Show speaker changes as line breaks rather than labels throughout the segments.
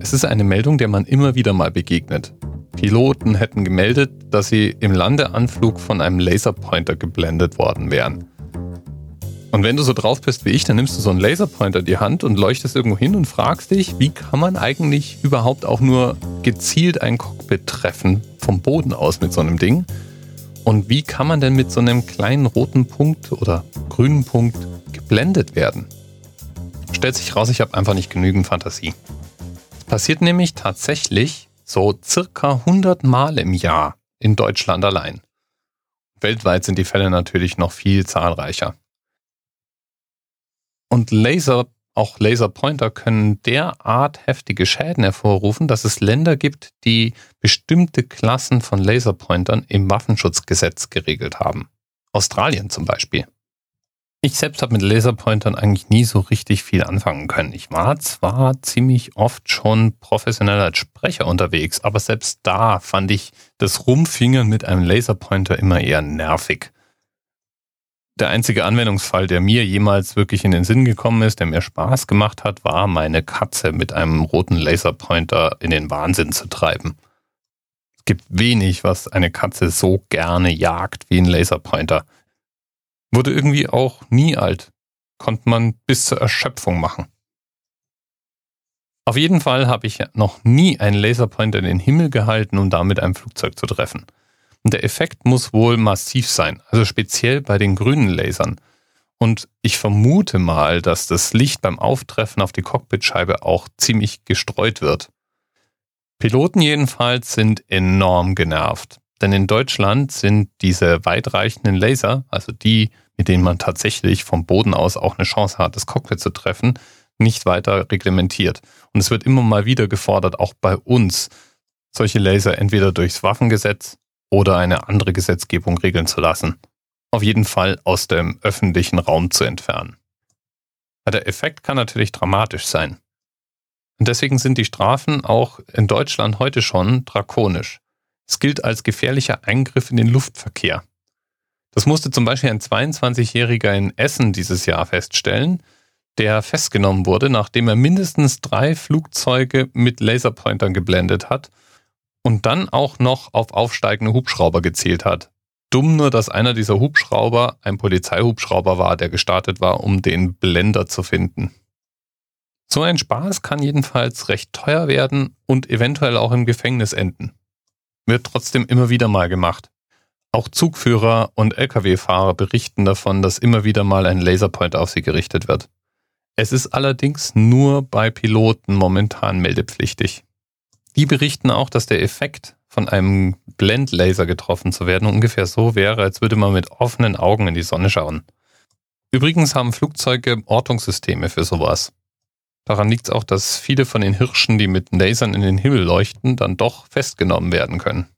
Es ist eine Meldung, der man immer wieder mal begegnet. Piloten hätten gemeldet, dass sie im Landeanflug von einem Laserpointer geblendet worden wären. Und wenn du so drauf bist wie ich, dann nimmst du so einen Laserpointer in die Hand und leuchtest irgendwo hin und fragst dich, wie kann man eigentlich überhaupt auch nur gezielt ein Cockpit treffen vom Boden aus mit so einem Ding? Und wie kann man denn mit so einem kleinen roten Punkt oder grünen Punkt geblendet werden? Stellt sich raus, ich habe einfach nicht genügend Fantasie. Passiert nämlich tatsächlich so circa 100 Mal im Jahr in Deutschland allein. Weltweit sind die Fälle natürlich noch viel zahlreicher. Und Laser, auch Laserpointer können derart heftige Schäden hervorrufen, dass es Länder gibt, die bestimmte Klassen von Laserpointern im Waffenschutzgesetz geregelt haben. Australien zum Beispiel. Ich selbst habe mit Laserpointern eigentlich nie so richtig viel anfangen können. Ich war zwar ziemlich oft schon professionell als Sprecher unterwegs, aber selbst da fand ich das Rumfingern mit einem Laserpointer immer eher nervig der einzige Anwendungsfall, der mir jemals wirklich in den Sinn gekommen ist, der mir Spaß gemacht hat, war meine Katze mit einem roten Laserpointer in den Wahnsinn zu treiben. Es gibt wenig, was eine Katze so gerne jagt wie ein Laserpointer. Wurde irgendwie auch nie alt. Konnte man bis zur Erschöpfung machen. Auf jeden Fall habe ich noch nie einen Laserpointer in den Himmel gehalten, um damit ein Flugzeug zu treffen. Und der Effekt muss wohl massiv sein, also speziell bei den grünen Lasern. Und ich vermute mal, dass das Licht beim Auftreffen auf die Cockpitscheibe auch ziemlich gestreut wird. Piloten jedenfalls sind enorm genervt. Denn in Deutschland sind diese weitreichenden Laser, also die, mit denen man tatsächlich vom Boden aus auch eine Chance hat, das Cockpit zu treffen, nicht weiter reglementiert. Und es wird immer mal wieder gefordert, auch bei uns, solche Laser entweder durchs Waffengesetz oder eine andere Gesetzgebung regeln zu lassen. Auf jeden Fall aus dem öffentlichen Raum zu entfernen. Der Effekt kann natürlich dramatisch sein. Und deswegen sind die Strafen auch in Deutschland heute schon drakonisch. Es gilt als gefährlicher Eingriff in den Luftverkehr. Das musste zum Beispiel ein 22-Jähriger in Essen dieses Jahr feststellen, der festgenommen wurde, nachdem er mindestens drei Flugzeuge mit Laserpointern geblendet hat und dann auch noch auf aufsteigende Hubschrauber gezielt hat. Dumm nur, dass einer dieser Hubschrauber ein Polizeihubschrauber war, der gestartet war, um den Blender zu finden. So ein Spaß kann jedenfalls recht teuer werden und eventuell auch im Gefängnis enden. Wird trotzdem immer wieder mal gemacht. Auch Zugführer und Lkw-Fahrer berichten davon, dass immer wieder mal ein Laserpoint auf sie gerichtet wird. Es ist allerdings nur bei Piloten momentan meldepflichtig. Die berichten auch, dass der Effekt von einem Blendlaser getroffen zu werden ungefähr so wäre, als würde man mit offenen Augen in die Sonne schauen. Übrigens haben Flugzeuge Ortungssysteme für sowas. Daran liegt es auch, dass viele von den Hirschen, die mit Lasern in den Himmel leuchten, dann doch festgenommen werden können.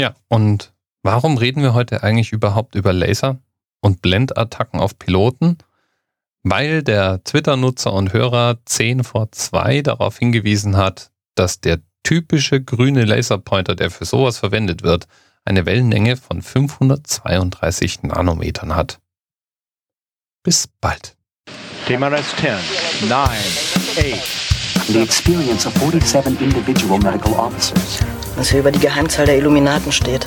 Ja, und warum reden wir heute eigentlich überhaupt über Laser und Blendattacken auf Piloten? Weil der Twitter-Nutzer und Hörer 10 vor 2 darauf hingewiesen hat, dass der typische grüne Laserpointer, der für sowas verwendet wird, eine Wellenlänge von 532 Nanometern hat. Bis bald.
TMRS 10, 9, 8.
The experience of 47 individual medical officers.
Was hier über die Geheimzahl der Illuminaten steht.